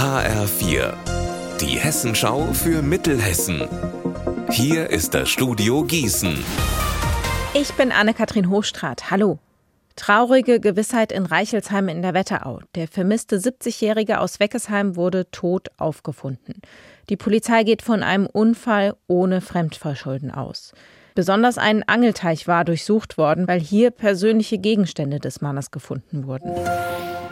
HR4, die Hessenschau für Mittelhessen. Hier ist das Studio Gießen. Ich bin Anne-Kathrin Hochstrat. Hallo. Traurige Gewissheit in Reichelsheim in der Wetterau. Der vermisste 70-Jährige aus Weckesheim wurde tot aufgefunden. Die Polizei geht von einem Unfall ohne Fremdverschulden aus. Besonders ein Angelteich war durchsucht worden, weil hier persönliche Gegenstände des Mannes gefunden wurden.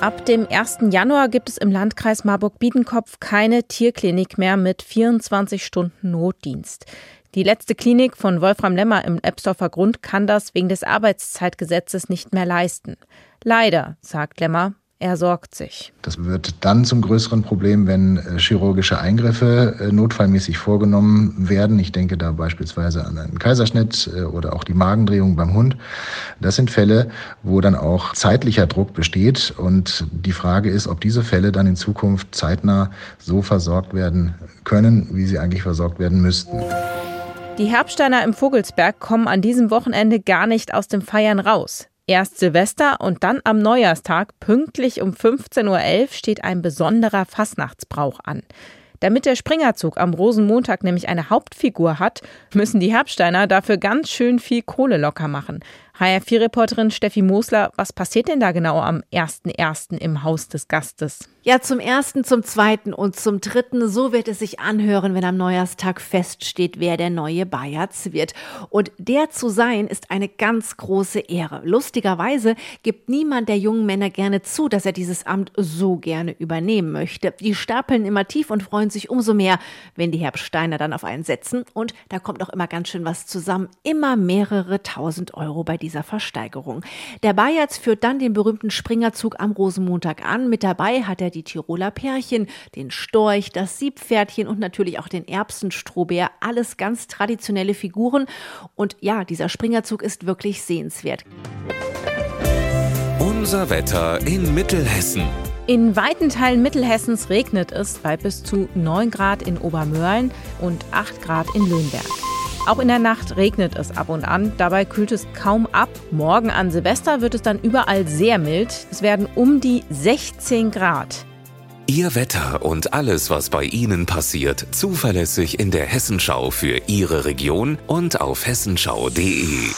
Ab dem 1. Januar gibt es im Landkreis Marburg-Biedenkopf keine Tierklinik mehr mit 24 Stunden Notdienst. Die letzte Klinik von Wolfram Lemmer im Ebsdorfer Grund kann das wegen des Arbeitszeitgesetzes nicht mehr leisten. Leider, sagt Lemmer, er sorgt sich. Das wird dann zum größeren Problem, wenn äh, chirurgische Eingriffe äh, notfallmäßig vorgenommen werden. Ich denke da beispielsweise an einen Kaiserschnitt äh, oder auch die Magendrehung beim Hund. Das sind Fälle, wo dann auch zeitlicher Druck besteht. Und die Frage ist, ob diese Fälle dann in Zukunft zeitnah so versorgt werden können, wie sie eigentlich versorgt werden müssten. Die Herbsteiner im Vogelsberg kommen an diesem Wochenende gar nicht aus dem Feiern raus. Erst Silvester und dann am Neujahrstag pünktlich um 15.11 Uhr steht ein besonderer Fastnachtsbrauch an. Damit der Springerzug am Rosenmontag nämlich eine Hauptfigur hat, müssen die Herbsteiner dafür ganz schön viel Kohle locker machen. HR4-Reporterin Steffi Mosler, was passiert denn da genau am 1.1. im Haus des Gastes? Ja, zum ersten, zum zweiten und zum dritten. So wird es sich anhören, wenn am Neujahrstag feststeht, wer der neue Bayerz wird. Und der zu sein, ist eine ganz große Ehre. Lustigerweise gibt niemand der jungen Männer gerne zu, dass er dieses Amt so gerne übernehmen möchte. Die stapeln immer tief und freuen sich umso mehr, wenn die Herbsteiner dann auf einen setzen. Und da kommt auch immer ganz schön was zusammen. Immer mehrere tausend Euro bei dieser Versteigerung. Der Bayerz führt dann den berühmten Springerzug am Rosenmontag an. Mit dabei hat er die Tiroler Pärchen, den Storch, das Siebpferdchen und natürlich auch den Erbsenstrohbär. Alles ganz traditionelle Figuren. Und ja, dieser Springerzug ist wirklich sehenswert. Unser Wetter in Mittelhessen. In weiten Teilen Mittelhessens regnet es bei bis zu 9 Grad in Obermörlen und 8 Grad in Löhnberg. Auch in der Nacht regnet es ab und an, dabei kühlt es kaum ab. Morgen an Silvester wird es dann überall sehr mild. Es werden um die 16 Grad. Ihr Wetter und alles, was bei Ihnen passiert, zuverlässig in der Hessenschau für Ihre Region und auf hessenschau.de.